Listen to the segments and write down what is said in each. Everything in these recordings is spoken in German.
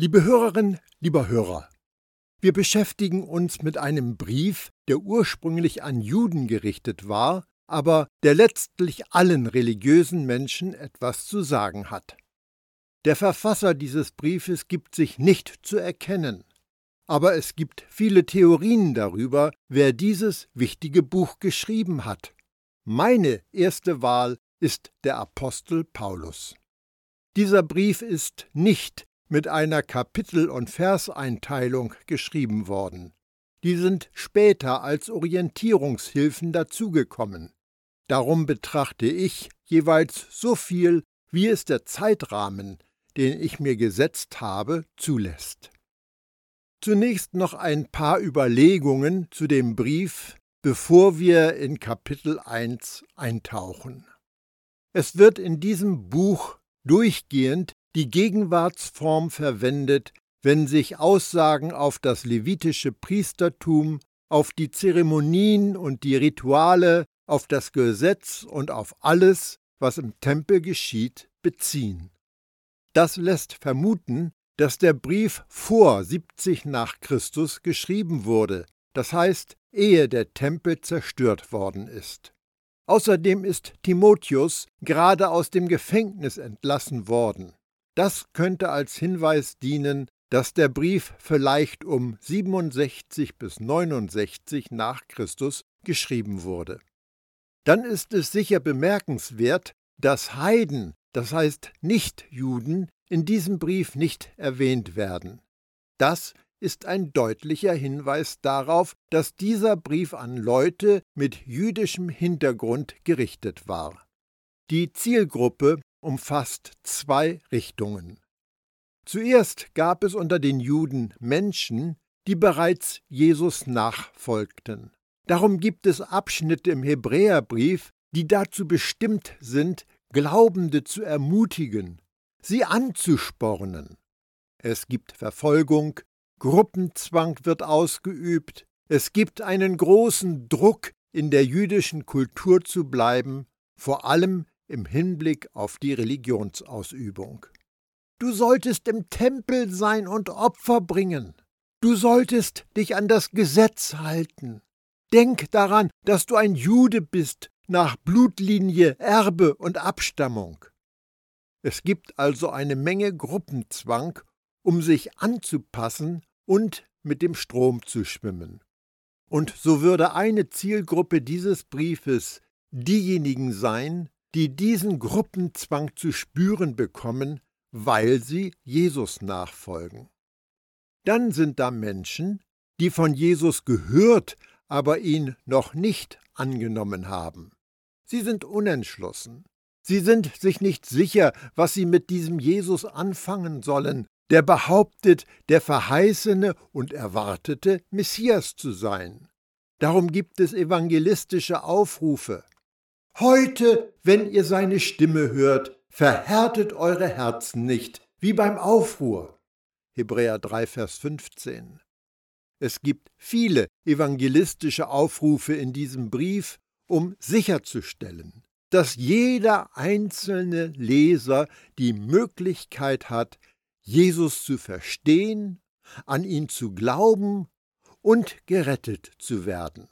Liebe Hörerin, lieber Hörer, wir beschäftigen uns mit einem Brief, der ursprünglich an Juden gerichtet war, aber der letztlich allen religiösen Menschen etwas zu sagen hat. Der Verfasser dieses Briefes gibt sich nicht zu erkennen, aber es gibt viele Theorien darüber, wer dieses wichtige Buch geschrieben hat. Meine erste Wahl ist der Apostel Paulus. Dieser Brief ist nicht mit einer Kapitel- und Verseinteilung geschrieben worden. Die sind später als Orientierungshilfen dazugekommen. Darum betrachte ich jeweils so viel, wie es der Zeitrahmen, den ich mir gesetzt habe, zulässt. Zunächst noch ein paar Überlegungen zu dem Brief, bevor wir in Kapitel 1 eintauchen. Es wird in diesem Buch durchgehend die Gegenwartsform verwendet, wenn sich Aussagen auf das levitische Priestertum, auf die Zeremonien und die Rituale, auf das Gesetz und auf alles, was im Tempel geschieht, beziehen. Das lässt vermuten, dass der Brief vor 70 nach Christus geschrieben wurde, das heißt, ehe der Tempel zerstört worden ist. Außerdem ist Timotheus gerade aus dem Gefängnis entlassen worden. Das könnte als Hinweis dienen, dass der Brief vielleicht um 67 bis 69 nach Christus geschrieben wurde. Dann ist es sicher bemerkenswert, dass Heiden, das heißt Nichtjuden, in diesem Brief nicht erwähnt werden. Das ist ein deutlicher Hinweis darauf, dass dieser Brief an Leute mit jüdischem Hintergrund gerichtet war. Die Zielgruppe umfasst zwei Richtungen. Zuerst gab es unter den Juden Menschen, die bereits Jesus nachfolgten. Darum gibt es Abschnitte im Hebräerbrief, die dazu bestimmt sind, Glaubende zu ermutigen, sie anzuspornen. Es gibt Verfolgung, Gruppenzwang wird ausgeübt, es gibt einen großen Druck, in der jüdischen Kultur zu bleiben, vor allem im Hinblick auf die Religionsausübung. Du solltest im Tempel sein und Opfer bringen. Du solltest dich an das Gesetz halten. Denk daran, dass du ein Jude bist nach Blutlinie, Erbe und Abstammung. Es gibt also eine Menge Gruppenzwang, um sich anzupassen und mit dem Strom zu schwimmen. Und so würde eine Zielgruppe dieses Briefes diejenigen sein, die diesen Gruppenzwang zu spüren bekommen, weil sie Jesus nachfolgen. Dann sind da Menschen, die von Jesus gehört, aber ihn noch nicht angenommen haben. Sie sind unentschlossen. Sie sind sich nicht sicher, was sie mit diesem Jesus anfangen sollen, der behauptet, der verheißene und erwartete Messias zu sein. Darum gibt es evangelistische Aufrufe. Heute, wenn ihr seine Stimme hört, verhärtet eure Herzen nicht, wie beim Aufruhr. Hebräer 3, Vers 15. Es gibt viele evangelistische Aufrufe in diesem Brief, um sicherzustellen, dass jeder einzelne Leser die Möglichkeit hat, Jesus zu verstehen, an ihn zu glauben und gerettet zu werden.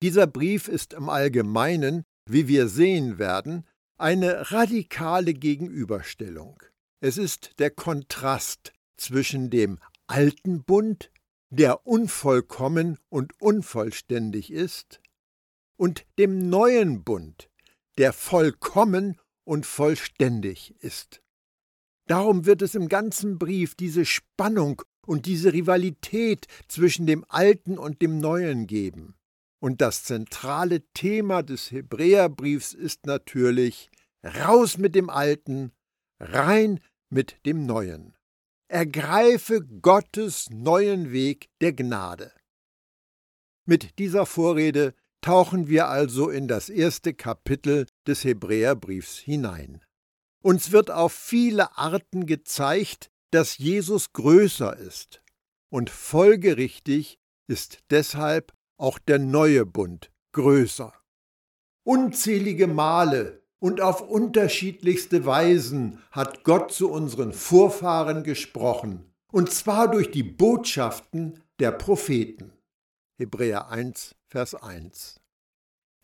Dieser Brief ist im Allgemeinen wie wir sehen werden, eine radikale Gegenüberstellung. Es ist der Kontrast zwischen dem alten Bund, der unvollkommen und unvollständig ist, und dem neuen Bund, der vollkommen und vollständig ist. Darum wird es im ganzen Brief diese Spannung und diese Rivalität zwischen dem Alten und dem Neuen geben. Und das zentrale Thema des Hebräerbriefs ist natürlich raus mit dem Alten, rein mit dem Neuen. Ergreife Gottes neuen Weg der Gnade. Mit dieser Vorrede tauchen wir also in das erste Kapitel des Hebräerbriefs hinein. Uns wird auf viele Arten gezeigt, dass Jesus größer ist. Und folgerichtig ist deshalb auch der neue Bund größer. Unzählige Male und auf unterschiedlichste Weisen hat Gott zu unseren Vorfahren gesprochen, und zwar durch die Botschaften der Propheten. Hebräer 1, Vers 1.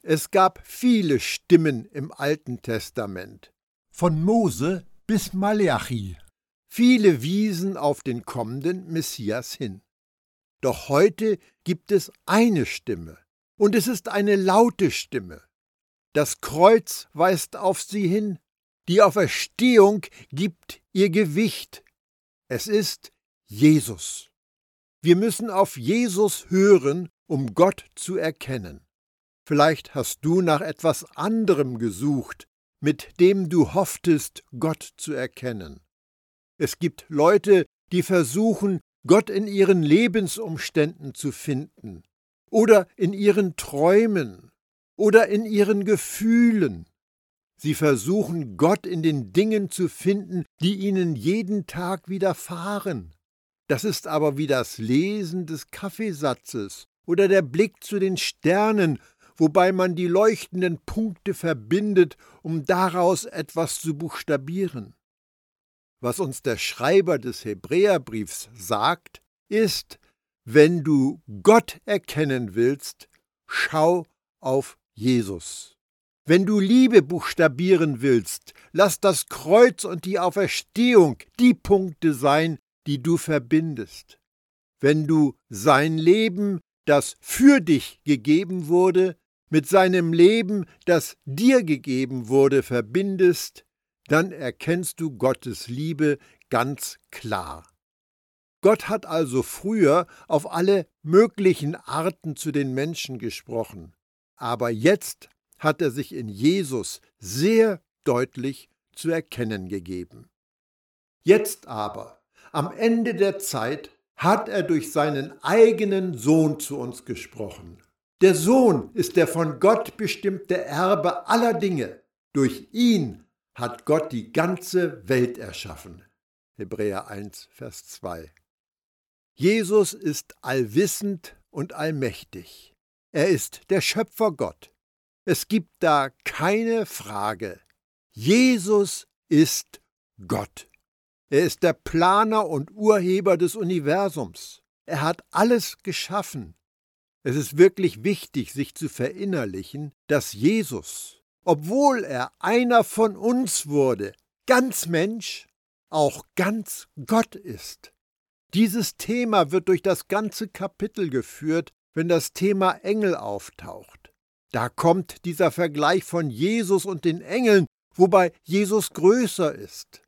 Es gab viele Stimmen im Alten Testament, von Mose bis Malachi. Viele wiesen auf den kommenden Messias hin. Doch heute gibt es eine Stimme, und es ist eine laute Stimme. Das Kreuz weist auf sie hin, die Auferstehung gibt ihr Gewicht. Es ist Jesus. Wir müssen auf Jesus hören, um Gott zu erkennen. Vielleicht hast du nach etwas anderem gesucht, mit dem du hofftest, Gott zu erkennen. Es gibt Leute, die versuchen, Gott in ihren Lebensumständen zu finden oder in ihren Träumen oder in ihren Gefühlen. Sie versuchen, Gott in den Dingen zu finden, die ihnen jeden Tag widerfahren. Das ist aber wie das Lesen des Kaffeesatzes oder der Blick zu den Sternen wobei man die leuchtenden Punkte verbindet, um daraus etwas zu buchstabieren. Was uns der Schreiber des Hebräerbriefs sagt, ist, wenn du Gott erkennen willst, schau auf Jesus. Wenn du Liebe buchstabieren willst, lass das Kreuz und die Auferstehung die Punkte sein, die du verbindest. Wenn du sein Leben, das für dich gegeben wurde, mit seinem Leben, das dir gegeben wurde, verbindest, dann erkennst du Gottes Liebe ganz klar. Gott hat also früher auf alle möglichen Arten zu den Menschen gesprochen, aber jetzt hat er sich in Jesus sehr deutlich zu erkennen gegeben. Jetzt aber, am Ende der Zeit, hat er durch seinen eigenen Sohn zu uns gesprochen. Der Sohn ist der von Gott bestimmte Erbe aller Dinge. Durch ihn hat Gott die ganze Welt erschaffen. Hebräer 1, Vers 2. Jesus ist allwissend und allmächtig. Er ist der Schöpfer Gott. Es gibt da keine Frage. Jesus ist Gott. Er ist der Planer und Urheber des Universums. Er hat alles geschaffen. Es ist wirklich wichtig, sich zu verinnerlichen, dass Jesus, obwohl er einer von uns wurde, ganz Mensch, auch ganz Gott ist. Dieses Thema wird durch das ganze Kapitel geführt, wenn das Thema Engel auftaucht. Da kommt dieser Vergleich von Jesus und den Engeln, wobei Jesus größer ist.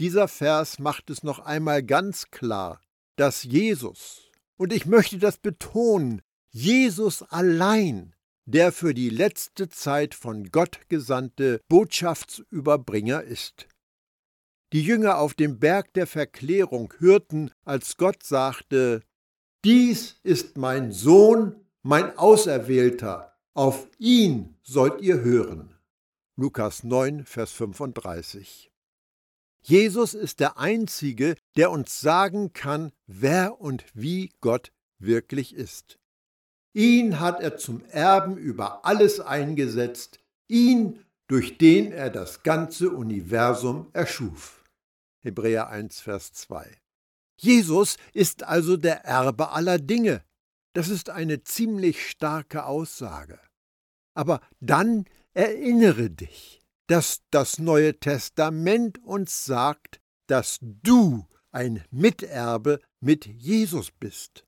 Dieser Vers macht es noch einmal ganz klar, dass Jesus, und ich möchte das betonen, Jesus allein, der für die letzte Zeit von Gott gesandte Botschaftsüberbringer ist. Die Jünger auf dem Berg der Verklärung hörten, als Gott sagte, Dies ist mein Sohn, mein Auserwählter, auf ihn sollt ihr hören. Lukas 9, Vers 35. Jesus ist der Einzige, der uns sagen kann, wer und wie Gott wirklich ist. Ihn hat er zum Erben über alles eingesetzt, ihn, durch den er das ganze Universum erschuf. Hebräer 1, Vers 2. Jesus ist also der Erbe aller Dinge. Das ist eine ziemlich starke Aussage. Aber dann erinnere dich, dass das Neue Testament uns sagt, dass du ein Miterbe mit Jesus bist.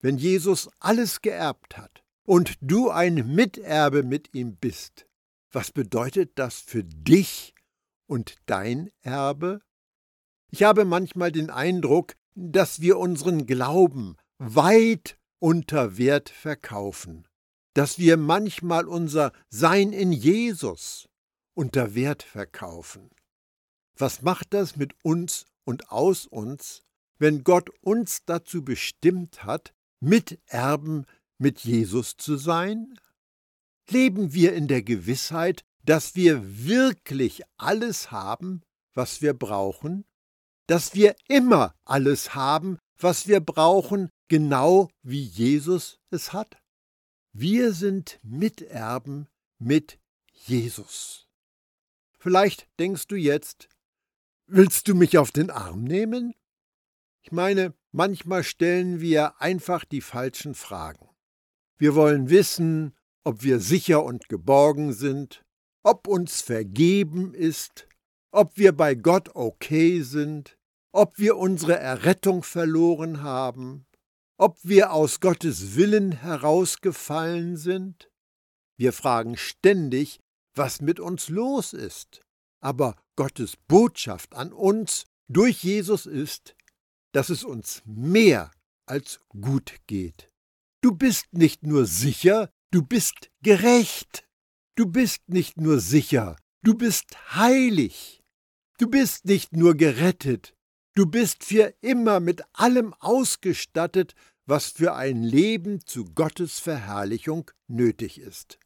Wenn Jesus alles geerbt hat und du ein Miterbe mit ihm bist, was bedeutet das für dich und dein Erbe? Ich habe manchmal den Eindruck, dass wir unseren Glauben weit unter Wert verkaufen, dass wir manchmal unser Sein in Jesus unter Wert verkaufen. Was macht das mit uns und aus uns, wenn Gott uns dazu bestimmt hat, Miterben mit Jesus zu sein? Leben wir in der Gewissheit, dass wir wirklich alles haben, was wir brauchen? Dass wir immer alles haben, was wir brauchen, genau wie Jesus es hat? Wir sind Miterben mit Jesus. Vielleicht denkst du jetzt, willst du mich auf den Arm nehmen? Ich meine, manchmal stellen wir einfach die falschen Fragen. Wir wollen wissen, ob wir sicher und geborgen sind, ob uns vergeben ist, ob wir bei Gott okay sind, ob wir unsere Errettung verloren haben, ob wir aus Gottes Willen herausgefallen sind. Wir fragen ständig, was mit uns los ist. Aber Gottes Botschaft an uns durch Jesus ist, dass es uns mehr als gut geht. Du bist nicht nur sicher, du bist gerecht. Du bist nicht nur sicher, du bist heilig. Du bist nicht nur gerettet, du bist für immer mit allem ausgestattet, was für ein Leben zu Gottes Verherrlichung nötig ist.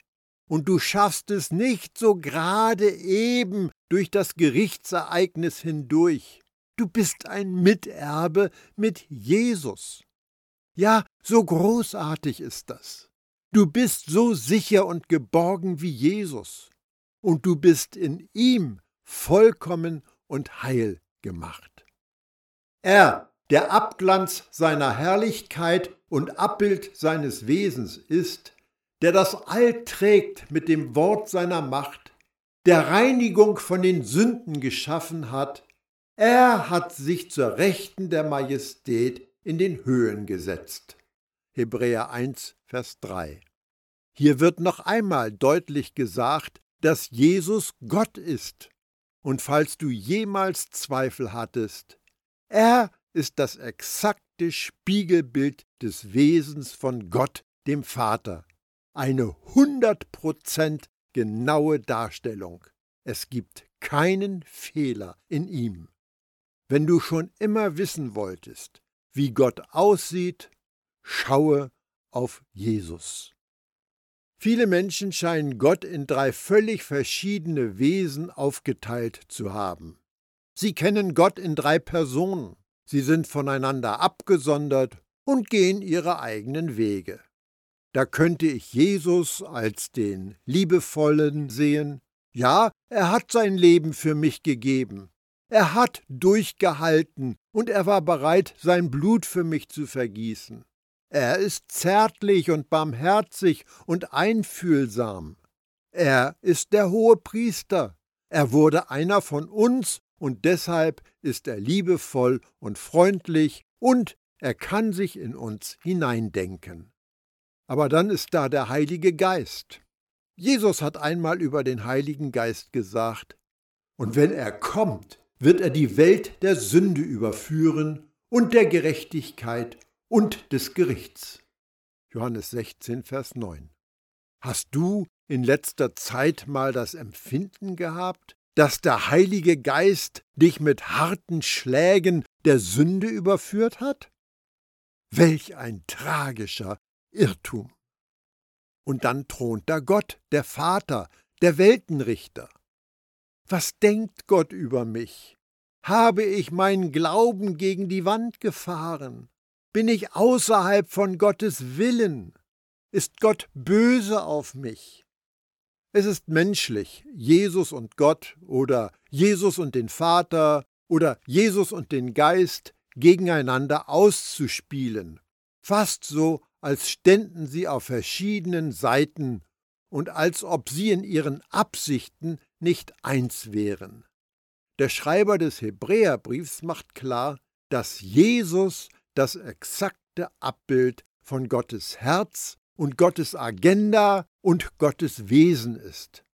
Und du schaffst es nicht so gerade eben durch das Gerichtsereignis hindurch. Du bist ein Miterbe mit Jesus. Ja, so großartig ist das. Du bist so sicher und geborgen wie Jesus, und du bist in ihm vollkommen und heil gemacht. Er, der Abglanz seiner Herrlichkeit und Abbild seines Wesens ist, der das All trägt mit dem Wort seiner Macht, der Reinigung von den Sünden geschaffen hat, er hat sich zur Rechten der Majestät in den Höhen gesetzt. Hebräer 1, Vers 3. Hier wird noch einmal deutlich gesagt, dass Jesus Gott ist. Und falls du jemals Zweifel hattest, er ist das exakte Spiegelbild des Wesens von Gott, dem Vater. Eine 100% genaue Darstellung. Es gibt keinen Fehler in ihm. Wenn du schon immer wissen wolltest, wie Gott aussieht, Schaue auf Jesus. Viele Menschen scheinen Gott in drei völlig verschiedene Wesen aufgeteilt zu haben. Sie kennen Gott in drei Personen, sie sind voneinander abgesondert und gehen ihre eigenen Wege. Da könnte ich Jesus als den Liebevollen sehen. Ja, er hat sein Leben für mich gegeben. Er hat durchgehalten und er war bereit, sein Blut für mich zu vergießen. Er ist zärtlich und barmherzig und einfühlsam. Er ist der hohe Priester. Er wurde einer von uns und deshalb ist er liebevoll und freundlich und er kann sich in uns hineindenken. Aber dann ist da der Heilige Geist. Jesus hat einmal über den Heiligen Geist gesagt, und wenn er kommt, wird er die Welt der Sünde überführen und der Gerechtigkeit und des Gerichts. Johannes 16, Vers 9. Hast du in letzter Zeit mal das Empfinden gehabt, dass der Heilige Geist dich mit harten Schlägen der Sünde überführt hat? Welch ein tragischer Irrtum. Und dann thront da Gott, der Vater, der Weltenrichter. Was denkt Gott über mich? Habe ich meinen Glauben gegen die Wand gefahren? Bin ich außerhalb von Gottes Willen? Ist Gott böse auf mich? Es ist menschlich, Jesus und Gott oder Jesus und den Vater oder Jesus und den Geist gegeneinander auszuspielen, fast so, als ständen sie auf verschiedenen Seiten und als ob sie in ihren Absichten nicht eins wären. Der Schreiber des Hebräerbriefs macht klar, dass Jesus das exakte Abbild von Gottes Herz und Gottes Agenda und Gottes Wesen ist.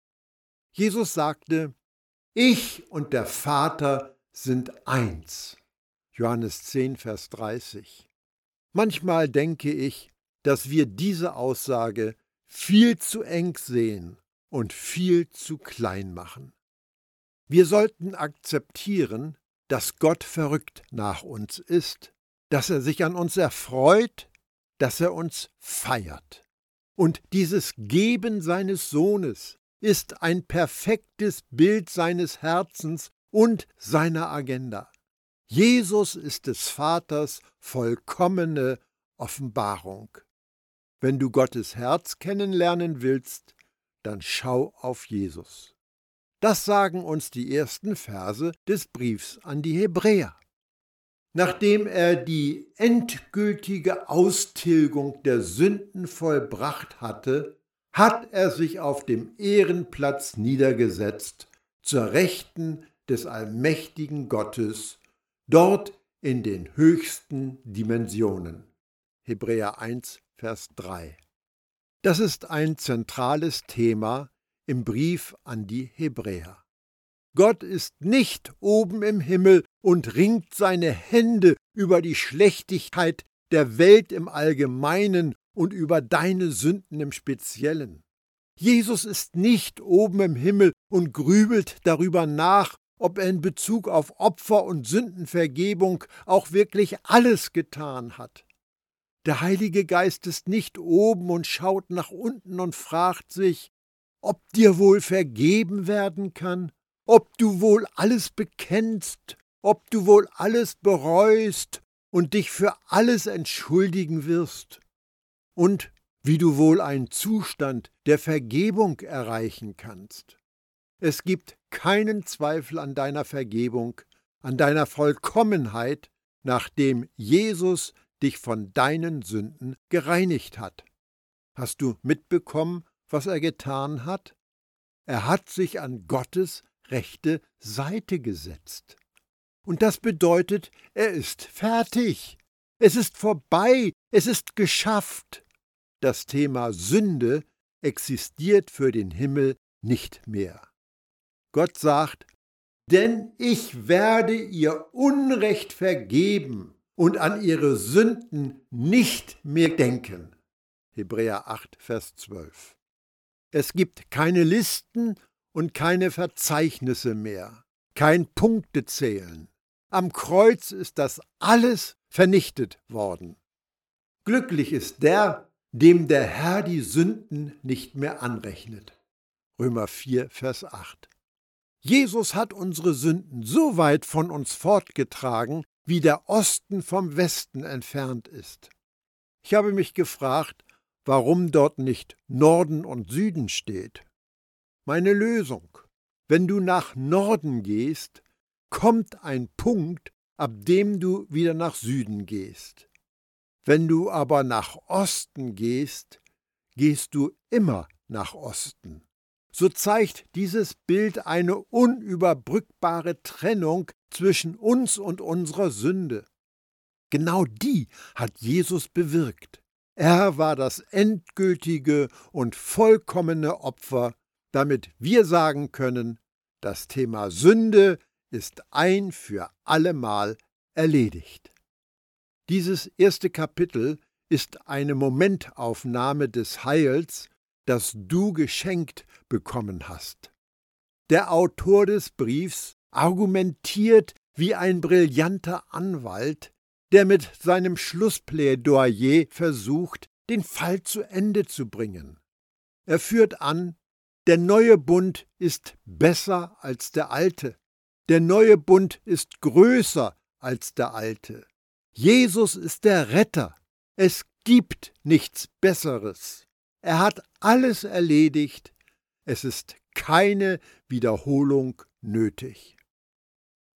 Jesus sagte, ich und der Vater sind eins. Johannes 10, Vers 30. Manchmal denke ich, dass wir diese Aussage viel zu eng sehen und viel zu klein machen. Wir sollten akzeptieren, dass Gott verrückt nach uns ist dass er sich an uns erfreut, dass er uns feiert. Und dieses Geben seines Sohnes ist ein perfektes Bild seines Herzens und seiner Agenda. Jesus ist des Vaters vollkommene Offenbarung. Wenn du Gottes Herz kennenlernen willst, dann schau auf Jesus. Das sagen uns die ersten Verse des Briefs an die Hebräer. Nachdem er die endgültige Austilgung der Sünden vollbracht hatte, hat er sich auf dem Ehrenplatz niedergesetzt, zur Rechten des allmächtigen Gottes, dort in den höchsten Dimensionen. Hebräer 1, Vers 3. Das ist ein zentrales Thema im Brief an die Hebräer. Gott ist nicht oben im Himmel und ringt seine Hände über die Schlechtigkeit der Welt im Allgemeinen und über deine Sünden im Speziellen. Jesus ist nicht oben im Himmel und grübelt darüber nach, ob er in Bezug auf Opfer und Sündenvergebung auch wirklich alles getan hat. Der Heilige Geist ist nicht oben und schaut nach unten und fragt sich, ob dir wohl vergeben werden kann, ob du wohl alles bekennst, ob du wohl alles bereust und dich für alles entschuldigen wirst, und wie du wohl einen Zustand der Vergebung erreichen kannst. Es gibt keinen Zweifel an deiner Vergebung, an deiner Vollkommenheit, nachdem Jesus dich von deinen Sünden gereinigt hat. Hast du mitbekommen, was er getan hat? Er hat sich an Gottes rechte Seite gesetzt. Und das bedeutet, er ist fertig. Es ist vorbei, es ist geschafft. Das Thema Sünde existiert für den Himmel nicht mehr. Gott sagt, denn ich werde ihr Unrecht vergeben und an ihre Sünden nicht mehr denken. Hebräer 8, Vers 12. Es gibt keine Listen und keine Verzeichnisse mehr, kein Punktezählen. Am Kreuz ist das alles vernichtet worden. Glücklich ist der, dem der Herr die Sünden nicht mehr anrechnet. Römer 4, Vers 8. Jesus hat unsere Sünden so weit von uns fortgetragen, wie der Osten vom Westen entfernt ist. Ich habe mich gefragt, warum dort nicht Norden und Süden steht. Meine Lösung. Wenn du nach Norden gehst, kommt ein Punkt, ab dem du wieder nach Süden gehst. Wenn du aber nach Osten gehst, gehst du immer nach Osten. So zeigt dieses Bild eine unüberbrückbare Trennung zwischen uns und unserer Sünde. Genau die hat Jesus bewirkt. Er war das endgültige und vollkommene Opfer, damit wir sagen können, das Thema Sünde ist ein für allemal erledigt. Dieses erste Kapitel ist eine Momentaufnahme des Heils, das du geschenkt bekommen hast. Der Autor des Briefs argumentiert wie ein brillanter Anwalt, der mit seinem Schlussplädoyer versucht, den Fall zu Ende zu bringen. Er führt an, der neue Bund ist besser als der alte. Der neue Bund ist größer als der alte. Jesus ist der Retter. Es gibt nichts Besseres. Er hat alles erledigt. Es ist keine Wiederholung nötig.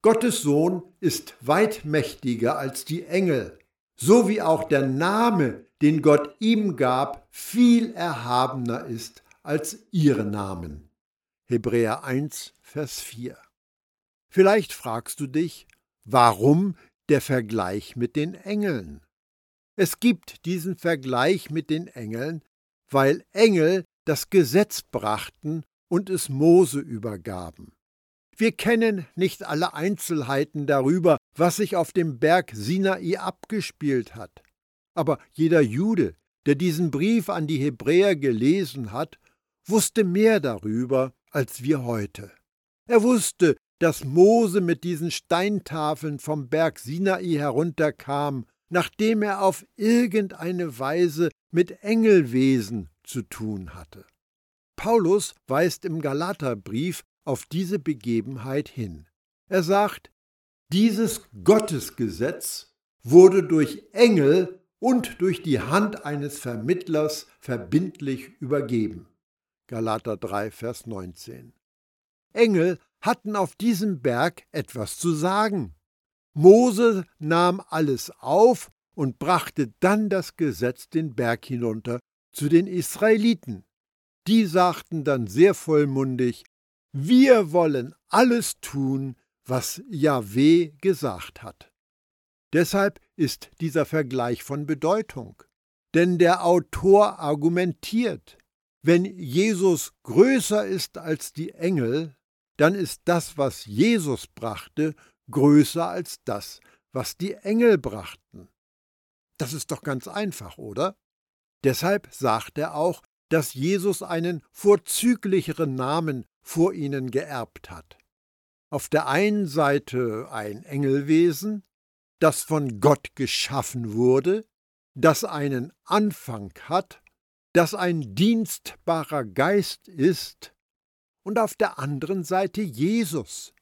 Gottes Sohn ist weit mächtiger als die Engel, so wie auch der Name, den Gott ihm gab, viel erhabener ist als ihre Namen. Hebräer 1, Vers 4. Vielleicht fragst du dich, warum der Vergleich mit den Engeln? Es gibt diesen Vergleich mit den Engeln, weil Engel das Gesetz brachten und es Mose übergaben. Wir kennen nicht alle Einzelheiten darüber, was sich auf dem Berg Sinai abgespielt hat. Aber jeder Jude, der diesen Brief an die Hebräer gelesen hat, wusste mehr darüber als wir heute. Er wusste, dass Mose mit diesen Steintafeln vom Berg Sinai herunterkam, nachdem er auf irgendeine Weise mit Engelwesen zu tun hatte. Paulus weist im Galaterbrief auf diese Begebenheit hin. Er sagt, dieses Gottesgesetz wurde durch Engel und durch die Hand eines Vermittlers verbindlich übergeben. Galater 3, Vers 19. Engel hatten auf diesem Berg etwas zu sagen. Mose nahm alles auf und brachte dann das Gesetz den Berg hinunter zu den Israeliten. Die sagten dann sehr vollmundig, wir wollen alles tun, was Jahweh gesagt hat. Deshalb ist dieser Vergleich von Bedeutung. Denn der Autor argumentiert, wenn Jesus größer ist als die Engel, dann ist das, was Jesus brachte, größer als das, was die Engel brachten. Das ist doch ganz einfach, oder? Deshalb sagt er auch, dass Jesus einen vorzüglicheren Namen vor ihnen geerbt hat. Auf der einen Seite ein Engelwesen, das von Gott geschaffen wurde, das einen Anfang hat, das ein dienstbarer Geist ist, und auf der anderen Seite Jesus,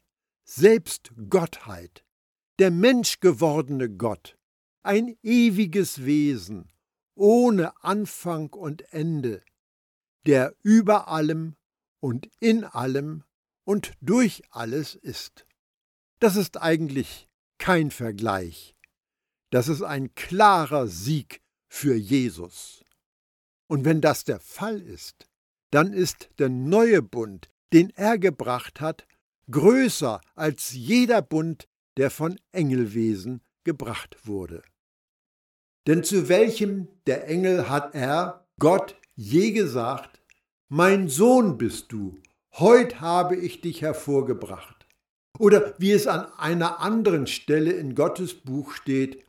selbst Gottheit, der menschgewordene Gott, ein ewiges Wesen, ohne Anfang und Ende, der über allem und in allem und durch alles ist. Das ist eigentlich kein Vergleich. Das ist ein klarer Sieg für Jesus. Und wenn das der Fall ist, dann ist der neue Bund, den er gebracht hat, größer als jeder Bund, der von Engelwesen gebracht wurde. Denn zu welchem der Engel hat er, Gott, je gesagt, Mein Sohn bist du, heut habe ich dich hervorgebracht. Oder wie es an einer anderen Stelle in Gottes Buch steht,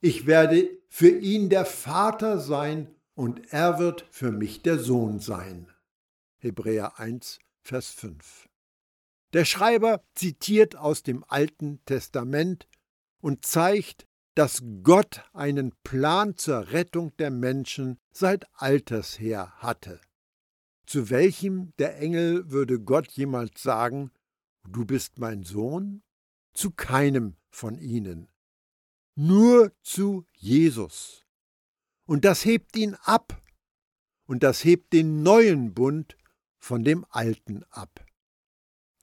ich werde für ihn der Vater sein und er wird für mich der Sohn sein. Hebräer 1, Vers 5. Der Schreiber zitiert aus dem Alten Testament und zeigt, dass Gott einen Plan zur Rettung der Menschen seit alters her hatte. Zu welchem der Engel würde Gott jemals sagen, Du bist mein Sohn? Zu keinem von ihnen. Nur zu Jesus. Und das hebt ihn ab. Und das hebt den neuen Bund von dem alten ab.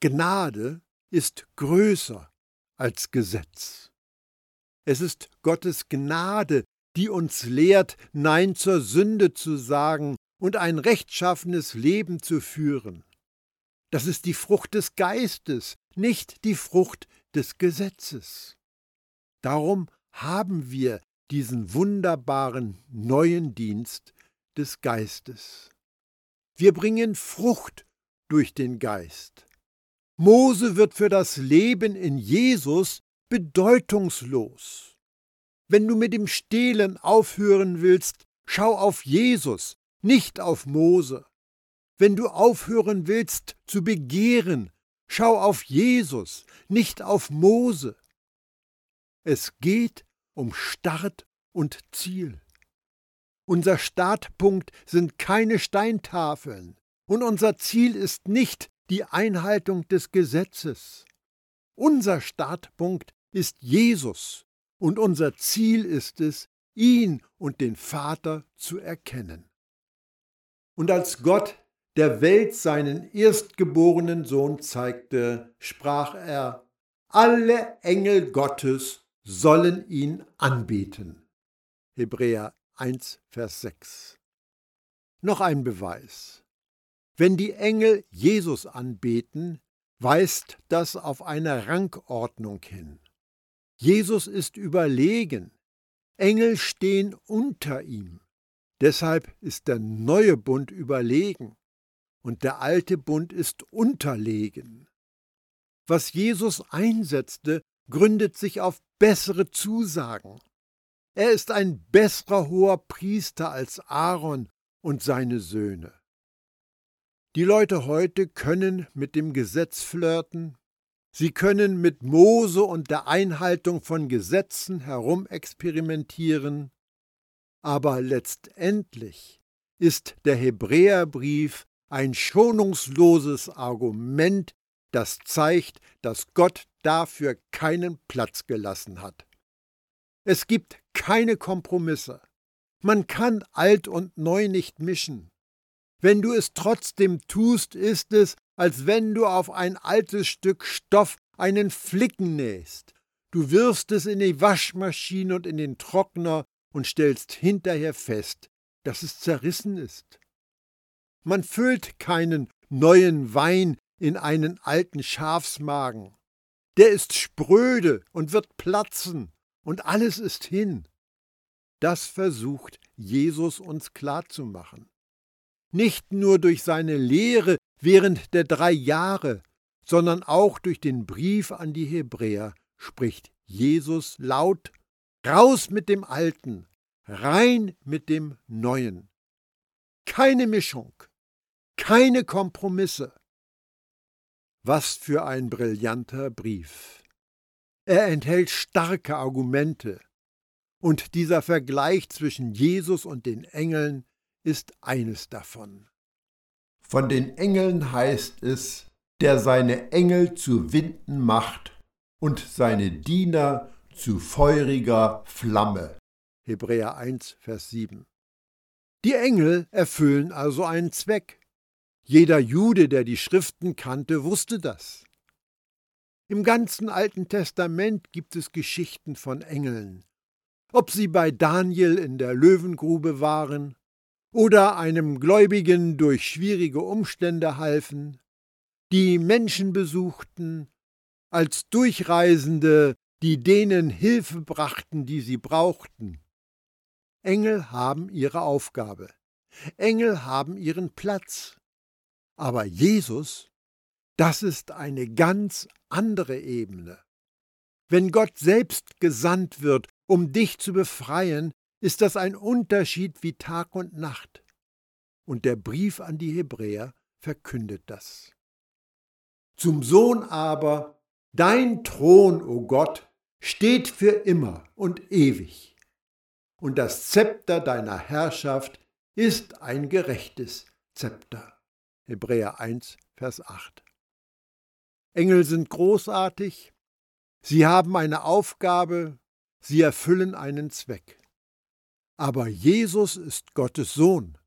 Gnade ist größer als Gesetz. Es ist Gottes Gnade, die uns lehrt, Nein zur Sünde zu sagen und ein rechtschaffenes Leben zu führen. Das ist die Frucht des Geistes, nicht die Frucht des Gesetzes. Darum haben wir diesen wunderbaren neuen Dienst des Geistes. Wir bringen Frucht durch den Geist. Mose wird für das Leben in Jesus bedeutungslos. Wenn du mit dem Stehlen aufhören willst, schau auf Jesus, nicht auf Mose. Wenn du aufhören willst zu begehren, schau auf Jesus, nicht auf Mose. Es geht um Start und Ziel. Unser Startpunkt sind keine Steintafeln und unser Ziel ist nicht die Einhaltung des Gesetzes. Unser Startpunkt ist Jesus und unser Ziel ist es, ihn und den Vater zu erkennen. Und als Gott der Welt seinen erstgeborenen Sohn zeigte, sprach er, alle Engel Gottes sollen ihn anbeten. Hebräer 1, Vers 6. Noch ein Beweis. Wenn die Engel Jesus anbeten, weist das auf eine Rangordnung hin. Jesus ist überlegen, Engel stehen unter ihm. Deshalb ist der neue Bund überlegen und der alte Bund ist unterlegen. Was Jesus einsetzte, gründet sich auf bessere Zusagen. Er ist ein besserer hoher Priester als Aaron und seine Söhne. Die Leute heute können mit dem Gesetz flirten, sie können mit Mose und der Einhaltung von Gesetzen herumexperimentieren, aber letztendlich ist der Hebräerbrief ein schonungsloses Argument, das zeigt, dass Gott dafür keinen Platz gelassen hat. Es gibt keine Kompromisse. Man kann alt und neu nicht mischen. Wenn du es trotzdem tust, ist es, als wenn du auf ein altes Stück Stoff einen Flicken nähst. Du wirfst es in die Waschmaschine und in den Trockner und stellst hinterher fest, dass es zerrissen ist. Man füllt keinen neuen Wein in einen alten Schafsmagen. Der ist spröde und wird platzen, und alles ist hin. Das versucht Jesus uns klarzumachen. Nicht nur durch seine Lehre während der drei Jahre, sondern auch durch den Brief an die Hebräer spricht Jesus laut Raus mit dem Alten, rein mit dem Neuen. Keine Mischung, keine Kompromisse. Was für ein brillanter Brief. Er enthält starke Argumente, und dieser Vergleich zwischen Jesus und den Engeln ist eines davon. Von den Engeln heißt es, der seine Engel zu Winden macht und seine Diener zu feuriger Flamme. Hebräer 1, Vers 7. Die Engel erfüllen also einen Zweck. Jeder Jude, der die Schriften kannte, wusste das. Im ganzen Alten Testament gibt es Geschichten von Engeln. Ob sie bei Daniel in der Löwengrube waren oder einem Gläubigen durch schwierige Umstände halfen, die Menschen besuchten, als Durchreisende, die denen Hilfe brachten, die sie brauchten. Engel haben ihre Aufgabe. Engel haben ihren Platz. Aber Jesus, das ist eine ganz andere Ebene. Wenn Gott selbst gesandt wird, um dich zu befreien, ist das ein Unterschied wie Tag und Nacht. Und der Brief an die Hebräer verkündet das. Zum Sohn aber, dein Thron, o oh Gott, steht für immer und ewig, und das Zepter deiner Herrschaft ist ein gerechtes Zepter. Hebräer 1, Vers 8. Engel sind großartig, sie haben eine Aufgabe, sie erfüllen einen Zweck. Aber Jesus ist Gottes Sohn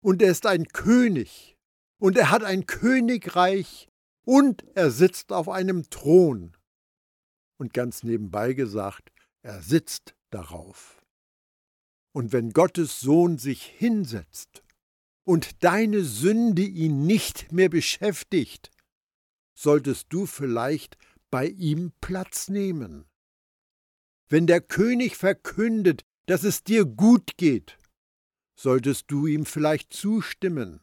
und er ist ein König und er hat ein Königreich und er sitzt auf einem Thron. Und ganz nebenbei gesagt, er sitzt darauf. Und wenn Gottes Sohn sich hinsetzt und deine Sünde ihn nicht mehr beschäftigt, solltest du vielleicht bei ihm Platz nehmen. Wenn der König verkündet, dass es dir gut geht, solltest du ihm vielleicht zustimmen.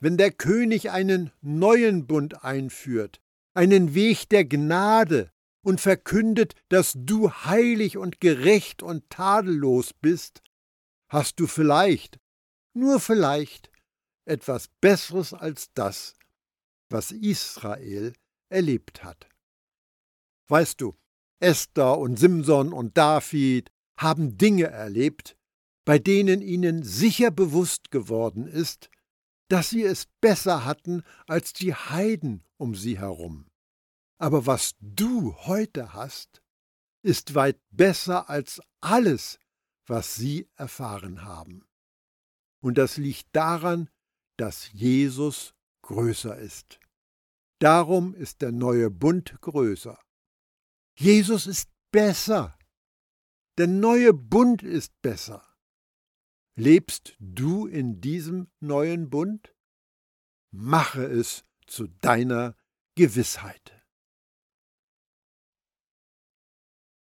Wenn der König einen neuen Bund einführt, einen Weg der Gnade und verkündet, dass du heilig und gerecht und tadellos bist, hast du vielleicht, nur vielleicht, etwas Besseres als das, was Israel erlebt hat. Weißt du, Esther und Simson und David haben Dinge erlebt, bei denen ihnen sicher bewusst geworden ist, dass sie es besser hatten als die Heiden um sie herum. Aber was du heute hast, ist weit besser als alles, was sie erfahren haben. Und das liegt daran, dass Jesus größer ist. Darum ist der neue Bund größer. Jesus ist besser. Der neue Bund ist besser. Lebst du in diesem neuen Bund? Mache es zu deiner Gewissheit.